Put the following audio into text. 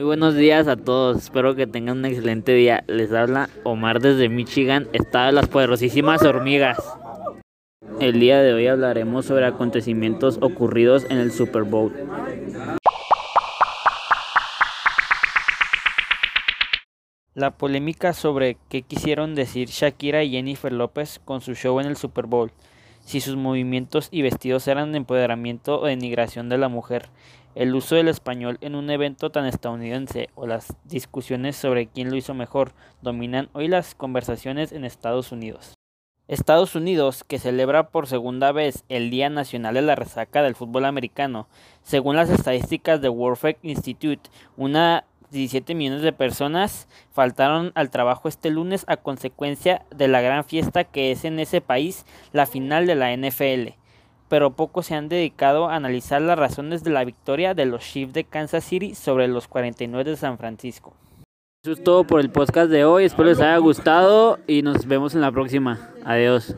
Muy buenos días a todos, espero que tengan un excelente día. Les habla Omar desde Michigan, estado de las poderosísimas hormigas. El día de hoy hablaremos sobre acontecimientos ocurridos en el Super Bowl. La polémica sobre qué quisieron decir Shakira y Jennifer López con su show en el Super Bowl, si sus movimientos y vestidos eran de empoderamiento o denigración de la mujer, el uso del español en un evento tan estadounidense o las discusiones sobre quién lo hizo mejor dominan hoy las conversaciones en Estados Unidos. Estados Unidos, que celebra por segunda vez el Día Nacional de la Resaca del Fútbol Americano, según las estadísticas de World Institute, una 17 millones de personas faltaron al trabajo este lunes a consecuencia de la gran fiesta que es en ese país la final de la NFL, pero pocos se han dedicado a analizar las razones de la victoria de los Chiefs de Kansas City sobre los 49 de San Francisco. Eso es todo por el podcast de hoy, espero les haya gustado y nos vemos en la próxima. Adiós.